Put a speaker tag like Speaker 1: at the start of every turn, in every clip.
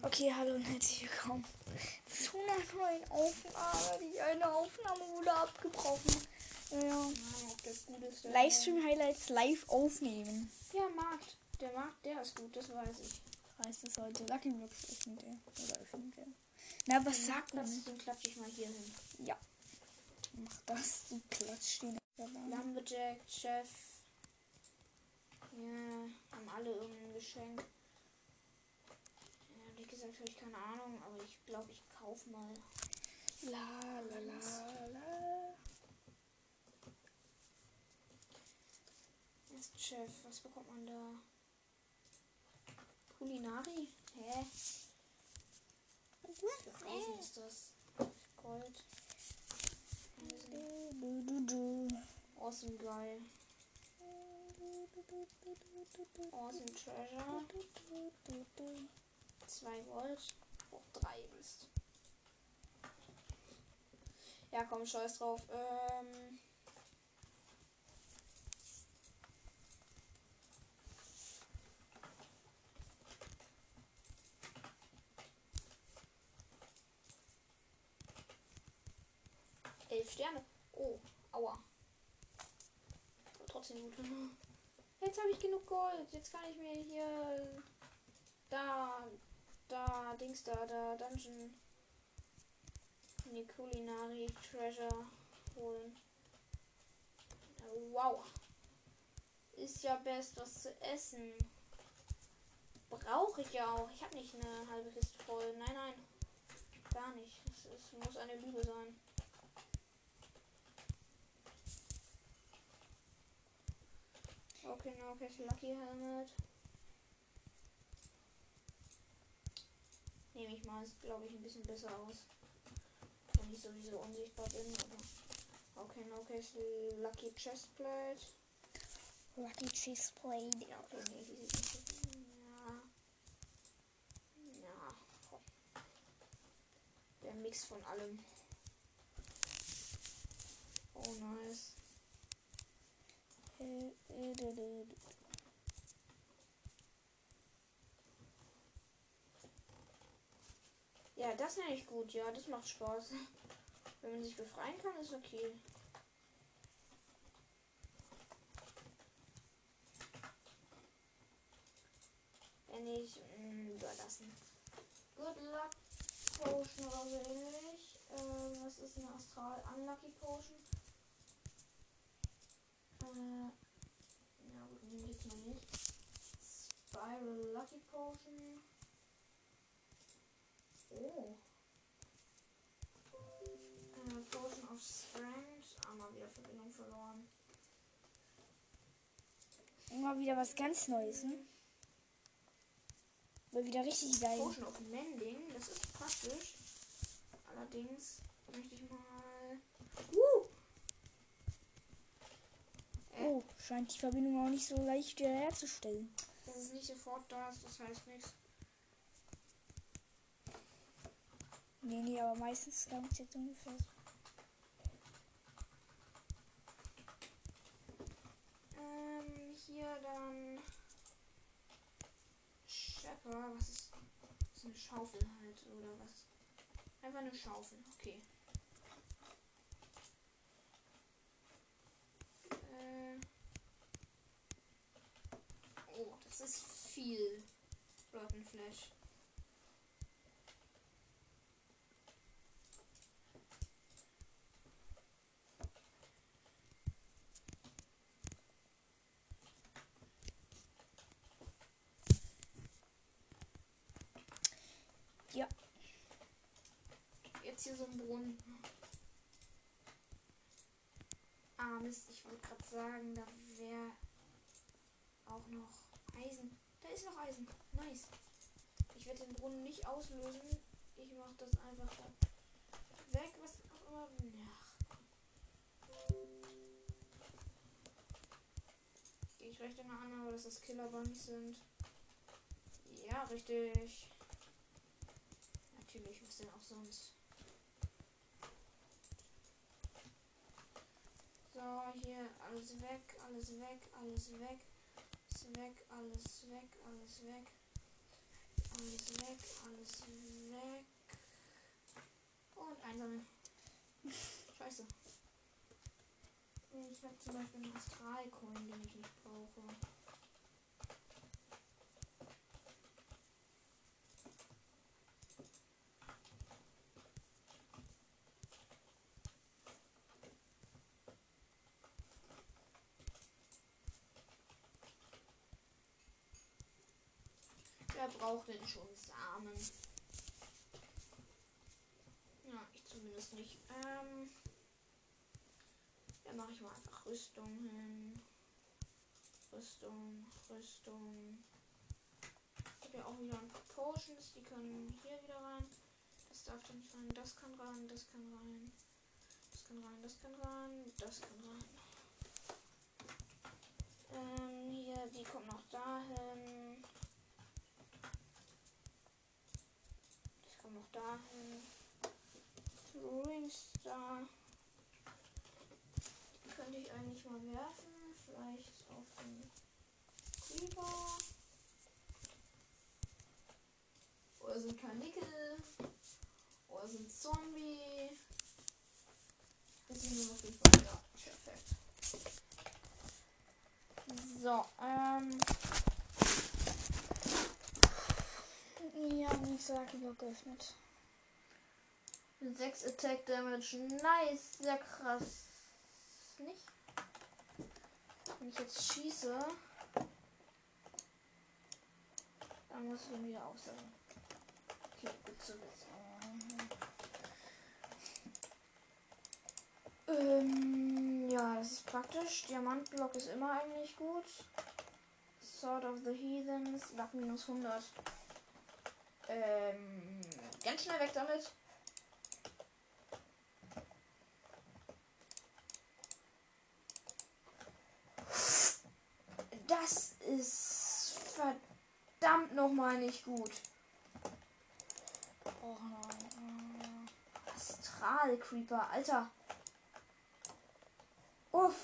Speaker 1: Okay, hallo und herzlich willkommen zu einer neuen Aufnahme. Die eine Aufnahme wurde abgebrochen. Ja,
Speaker 2: der-
Speaker 1: Livestream-Highlights live aufnehmen.
Speaker 2: Ja, Markt. Der Markt, der ist gut, das weiß ich.
Speaker 1: Heißt es heute. Lucky Blocks öffnet er. Oder öffnet er. Na, was sagt man?
Speaker 2: das? Den klatsche ich mal hier hin.
Speaker 1: Ja. Mach das. Die Klatsch stehen. da.
Speaker 2: Lumberjack, Chef. Ja, haben alle irgendein Geschenk. Gesagt, habe ich keine Ahnung, aber ich glaube, ich kaufe mal.
Speaker 1: La la la la.
Speaker 2: Erst Chef, was bekommt man da? Kulinari? Hä? Für Eisen ist das. Gold. Awesome geil. Awesome Treasure. 2 Volt. Hoch 3 bist. Ja, komm, scheiß drauf. Ähm. Elf Sterne. Oh, aua. Aber trotzdem gut. Jetzt habe ich genug Gold. Jetzt kann ich mir hier Dings da, da, Dungeon. Die Culinary Treasure holen. Wow. Ist ja best was zu essen. Brauche ich ja auch. Ich habe nicht eine halbe Kiste voll. Nein, nein. Gar nicht. Es, es muss eine Lüge sein. Okay, no, okay, Lucky Helmet. Nehme ich mal, glaube ich, ein bisschen besser aus. Wenn ich sowieso unsichtbar bin, aber. Okay, okay, Lucky Chestplate.
Speaker 1: Lucky Cheese Plate.
Speaker 2: Ja, okay, nee, die sieht nicht so. Ja. Ja. Der Mix von allem. Oh, nice.
Speaker 1: Äh, äh, du, du, du.
Speaker 2: Ja, das nenne ich gut. Ja, das macht Spaß. Wenn man sich befreien kann, ist okay. Wenn nicht, mh, überlassen. Good Luck Potion oder so ähnlich. Äh, was ist eine Astral Unlucky Potion? Äh, ja gut, ich jetzt mal nicht. Spiral Lucky Potion. Oh. Äh, Potion of Strength. Ah, mal wieder Verbindung verloren.
Speaker 1: Mal wieder was ganz Neues, ne? Will wieder richtig sein.
Speaker 2: Potion of Mending. Das ist praktisch. Allerdings möchte ich mal. Uh! Äh,
Speaker 1: Oh, scheint die Verbindung auch nicht so leicht wieder herzustellen.
Speaker 2: Das ist nicht sofort da, das heißt nichts.
Speaker 1: Nee, nee, aber meistens es jetzt ungefähr so.
Speaker 2: Ähm, hier dann. Schepper, was ist. Das ist eine Schaufel halt, oder was? Einfach eine Schaufel, okay. Äh. Oh, das ist viel. Rotten Jetzt hier so ein Brunnen. Ah, Mist, ich wollte gerade sagen, da wäre auch noch Eisen. Da ist noch Eisen. Nice. Ich werde den Brunnen nicht auslösen. Ich mache das einfach weg, was auch immer. Ich recht immer an, aber dass das Killer Bunnies sind. Ja, richtig. Natürlich, was denn auch sonst. So, hier alles weg, alles weg, alles weg. Alles weg, alles weg, alles weg. Alles weg, ist weg. Und einsammeln. Scheiße. Ich habe zum Beispiel einen Astralcoin, den ich nicht brauche. Wer braucht denn schon Samen? Ja, ich zumindest nicht. Ähm, dann mache ich mal einfach Rüstung hin. Rüstung, Rüstung. Ich habe ja auch wieder ein paar Potions, die können hier wieder rein. Das darf da nicht rein, das kann rein, das kann rein. Das kann rein, das kann rein, das kann rein. Ähm, hier, die kommt noch dahin. Noch dahin. Rolling Star. Die könnte ich eigentlich mal werfen. Vielleicht auf den Creeper. Oder so ein Karnickel. Oder so ein Zombie. Das ist nur noch Creeper. Ja, perfekt. So, ähm.
Speaker 1: Ja, nicht sag über geöffnet.
Speaker 2: 6 Attack Damage. Nice. Sehr krass. Nicht? Wenn ich jetzt schieße, dann muss ich wieder aufsammeln. Okay, gut zu wissen. Ähm, ja, das ist praktisch. Diamantblock ist immer eigentlich gut. Sword of the Heathens, Luck minus 100. Ähm, ganz schnell weg damit. Das ist verdammt nochmal nicht gut.
Speaker 1: Oh nein.
Speaker 2: Astral Creeper, Alter. Uff.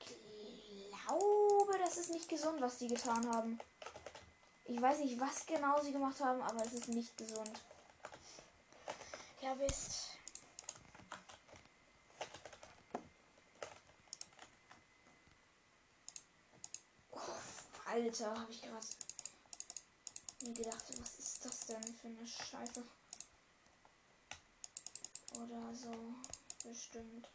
Speaker 2: Ich glaube, das ist nicht gesund, was die getan haben. Ich weiß nicht, was genau sie gemacht haben, aber es ist nicht gesund.
Speaker 1: Ja, bist.
Speaker 2: Uff, Alter, habe ich gerade mir gedacht, was ist das denn für eine Scheiße? Oder so, bestimmt.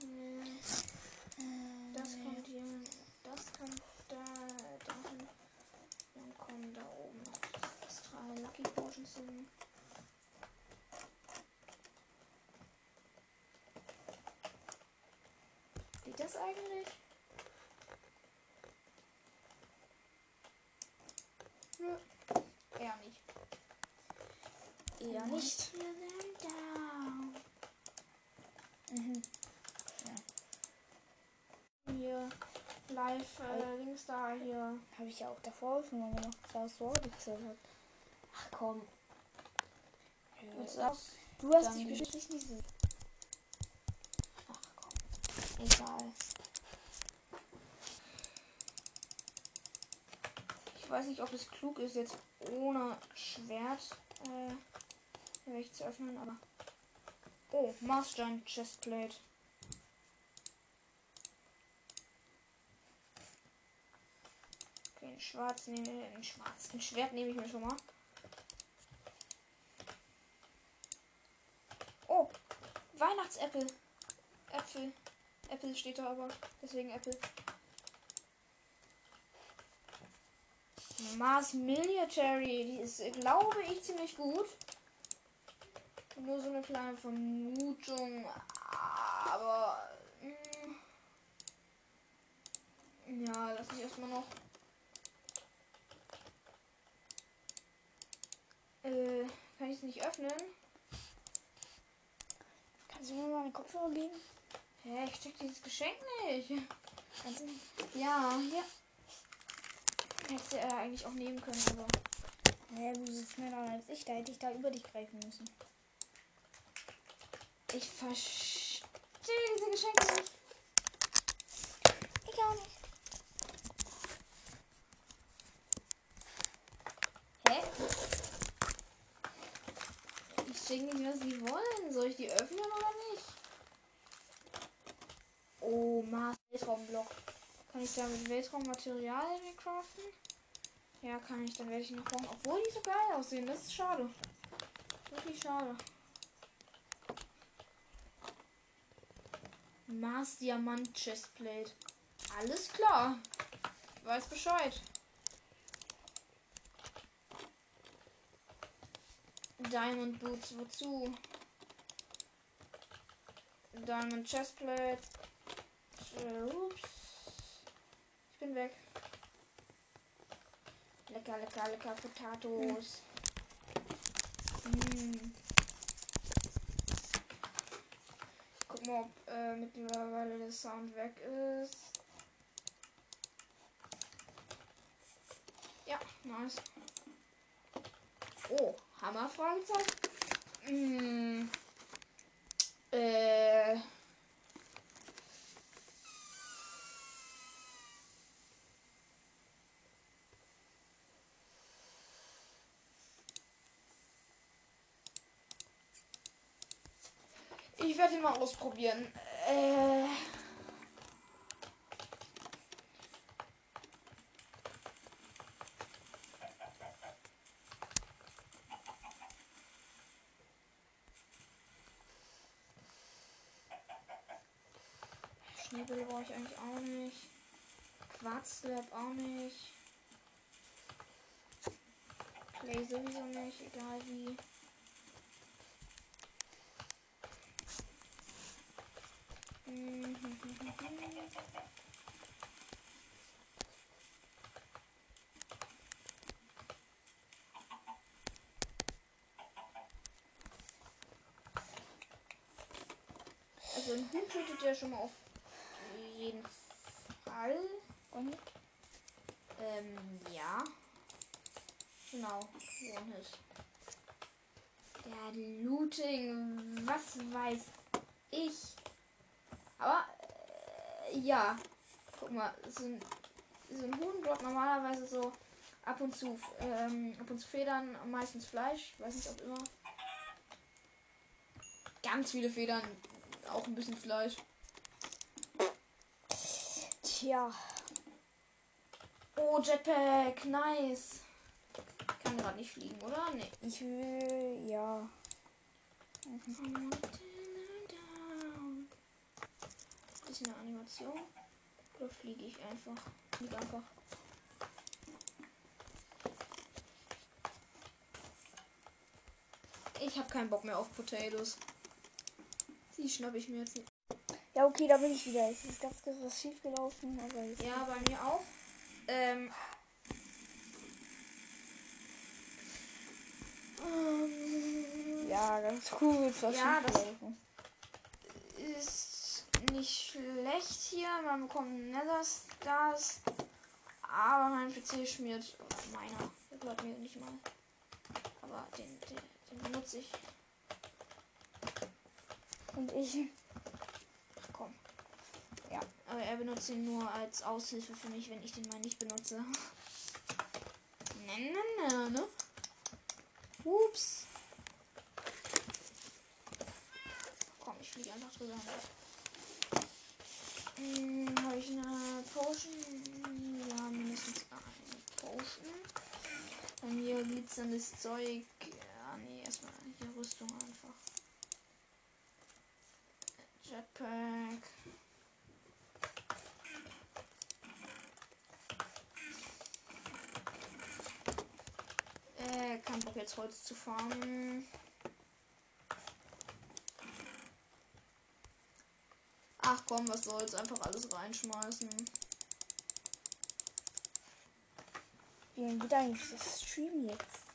Speaker 2: Hm, Das kommt hier, das kommt da, dahin. Dann kommen da oben noch die Astral Lucky Potions hin. Geht das eigentlich? Nö, eher nicht.
Speaker 1: Eher nicht. Mhm.
Speaker 2: Hier, live, äh, links da, hier.
Speaker 1: Habe ich ja auch davor schon mal gemacht. Das war so gezählt hat.
Speaker 2: Ach komm. Ja,
Speaker 1: Du hast dich bestimmt nicht so.
Speaker 2: Ach komm. Egal. Ich weiß nicht, ob es klug ist, jetzt ohne Schwert äh, welche zu öffnen, aber. Oh, Giant Chestplate. Okay, einen schwarz nehme einen schwarzen Schwert nehme ich mir schon mal. Oh, Weihnachtsäpfel. Äpfel. Äpfel steht da aber. Deswegen Äpfel. Mars Military. Die ist, glaube ich, ziemlich gut. Nur so eine kleine Vermutung. Aber. mm, ja, lass mich erstmal noch. Äh, kann ich es nicht öffnen?
Speaker 1: Kannst du mir mal einen Kopfhörer geben?
Speaker 2: Hä, ich check dieses Geschenk nicht. Ja, hier. Hättest du äh, eigentlich auch nehmen können, aber.
Speaker 1: Nee, du sitzt schneller als ich. Da hätte ich da über dich greifen müssen.
Speaker 2: Ich verstehe diese Geschenke nicht.
Speaker 1: Ich auch nicht.
Speaker 2: Hä? Ich check nicht, was die wollen. Soll ich die öffnen oder nicht? Oh, Mars Weltraumblock. Kann ich damit Weltraummaterialien craften? Ja, kann ich. Dann werde ich noch brauchen. Obwohl die so geil aussehen. Das ist schade. Wirklich schade. Mars Diamant Chestplate. Alles klar. Weiß Bescheid. Diamond Boots, wozu? Diamond Chestplate. Ups. Bin weg. Lecker, lecker, lecker Potatoes. Mm. Guck mal, ob äh, mittlerweile der Sound weg ist. Ja, nice. Oh, Hammer Fragezeichen. Mm. Äh. Ich werde ihn mal ausprobieren. Äh. Schneebälle brauche ich eigentlich auch nicht. Quarzslab auch nicht. Play sowieso nicht, egal wie. Also ein Huhn tötet ja schon mal auf jeden Fall.
Speaker 1: Und
Speaker 2: Ähm, ja. Genau, One-Hit. Der Looting, was weiß ich. Aber, äh, ja. Guck mal, so ein, so ein Huhn droppt normalerweise so ab und zu, ähm, ab und zu Federn, meistens Fleisch. Weiß nicht, ob immer. Ganz viele Federn, auch ein bisschen Fleisch.
Speaker 1: tja.
Speaker 2: Oh, Jetpack, nice. Kann gerade nicht fliegen, oder? Nee.
Speaker 1: Ich will. Ja.
Speaker 2: Bisschen eine Animation. Oder fliege ich einfach? Fliege einfach. Ich habe keinen Bock mehr auf Potatoes. Die schnappe ich mir jetzt nicht.
Speaker 1: Ja, okay, da bin ich wieder. Es ist ganz was schief gelaufen, aber jetzt.
Speaker 2: Ja, bei mir auch. Ähm.
Speaker 1: Ja, ganz cool. ist Was
Speaker 2: Ja, das-
Speaker 1: gelaufen.
Speaker 2: ist nicht schlecht hier. Man bekommt Nether Stars. Aber mein PC schmiert. Oder meiner. Der gehört mir nicht mal. Aber den, den, den benutze ich.
Speaker 1: Und ich.
Speaker 2: Komm. Ja. Aber er benutzt ihn nur als Aushilfe für mich, wenn ich den mal nicht benutze. Ne, ne, ne, ne. Ups. Komm, ich fliege einfach drüber. Hm, habe ich eine Potion? Ja, mindestens eine Potion. Dann hier glitzerndes Zeug. Ja, nee, erstmal hier Rüstung einfach. Jetpack. Äh, kein Bock jetzt Holz zu farmen. Ach komm, was soll's, einfach alles reinschmeißen.
Speaker 1: Wie lange geht eigentlich das Stream jetzt?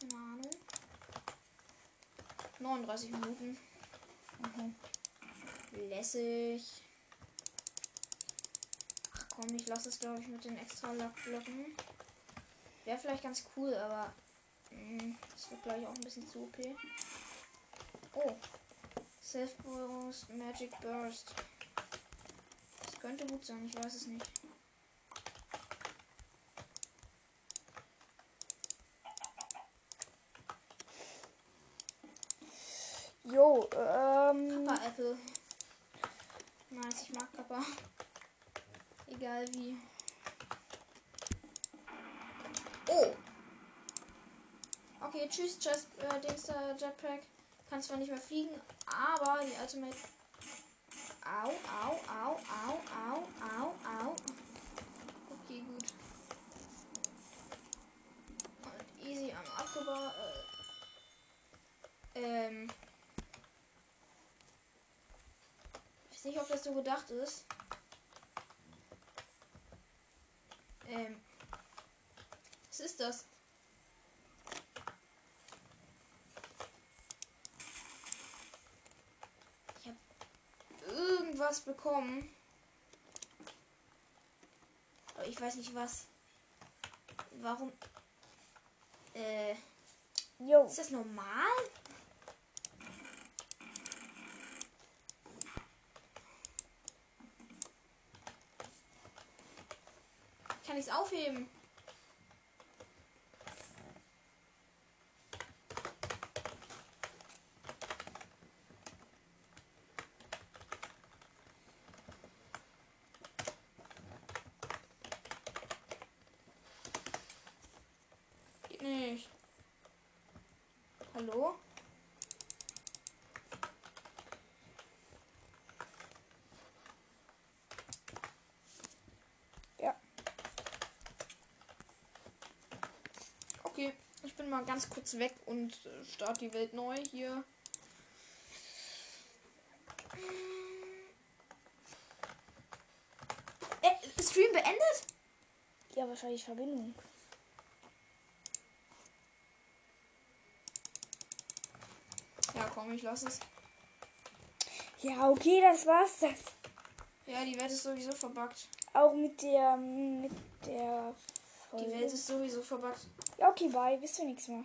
Speaker 2: Keine Ahnung. 39 Minuten.
Speaker 1: Mhm.
Speaker 2: Lässig. Ach komm, ich lasse es glaube ich mit den extra Lackblöcken. Wäre vielleicht ganz cool, aber mh, das wird gleich auch ein bisschen zu OP. Oh. Self-Boost Magic Burst. Das könnte gut sein, ich weiß es nicht.
Speaker 1: Jo, ähm.
Speaker 2: Kappa Apple. Nice, Kappa. Egal wie. Oh! Okay, tschüss, Just, äh, Dings, da, Jetpack. Kann zwar nicht mehr fliegen, aber die Ultimate. Au, au, au, au, au, au, au. Okay, gut. Und easy am Abgebaut. Äh, ähm. Ich weiß nicht, ob das so gedacht ist. Ähm. Was ist das? Ich habe irgendwas bekommen. Aber ich weiß nicht was. Warum? Äh,
Speaker 1: Jo.
Speaker 2: ist das normal? Kann ich es aufheben? Geht nicht. Hallo?
Speaker 1: Ja.
Speaker 2: Okay, ich bin mal ganz kurz weg und äh, starte die Welt neu hier. Äh, Stream beendet?
Speaker 1: Ja, wahrscheinlich Verbindung.
Speaker 2: Ja, komm, ich lass es.
Speaker 1: Ja, okay, das war's das.
Speaker 2: Ja, die Welt ist sowieso verbuggt.
Speaker 1: Auch mit der mit der
Speaker 2: Die
Speaker 1: Folge.
Speaker 2: Welt ist sowieso verbuggt.
Speaker 1: Ja, okay, bye. Bis zum nächsten Mal.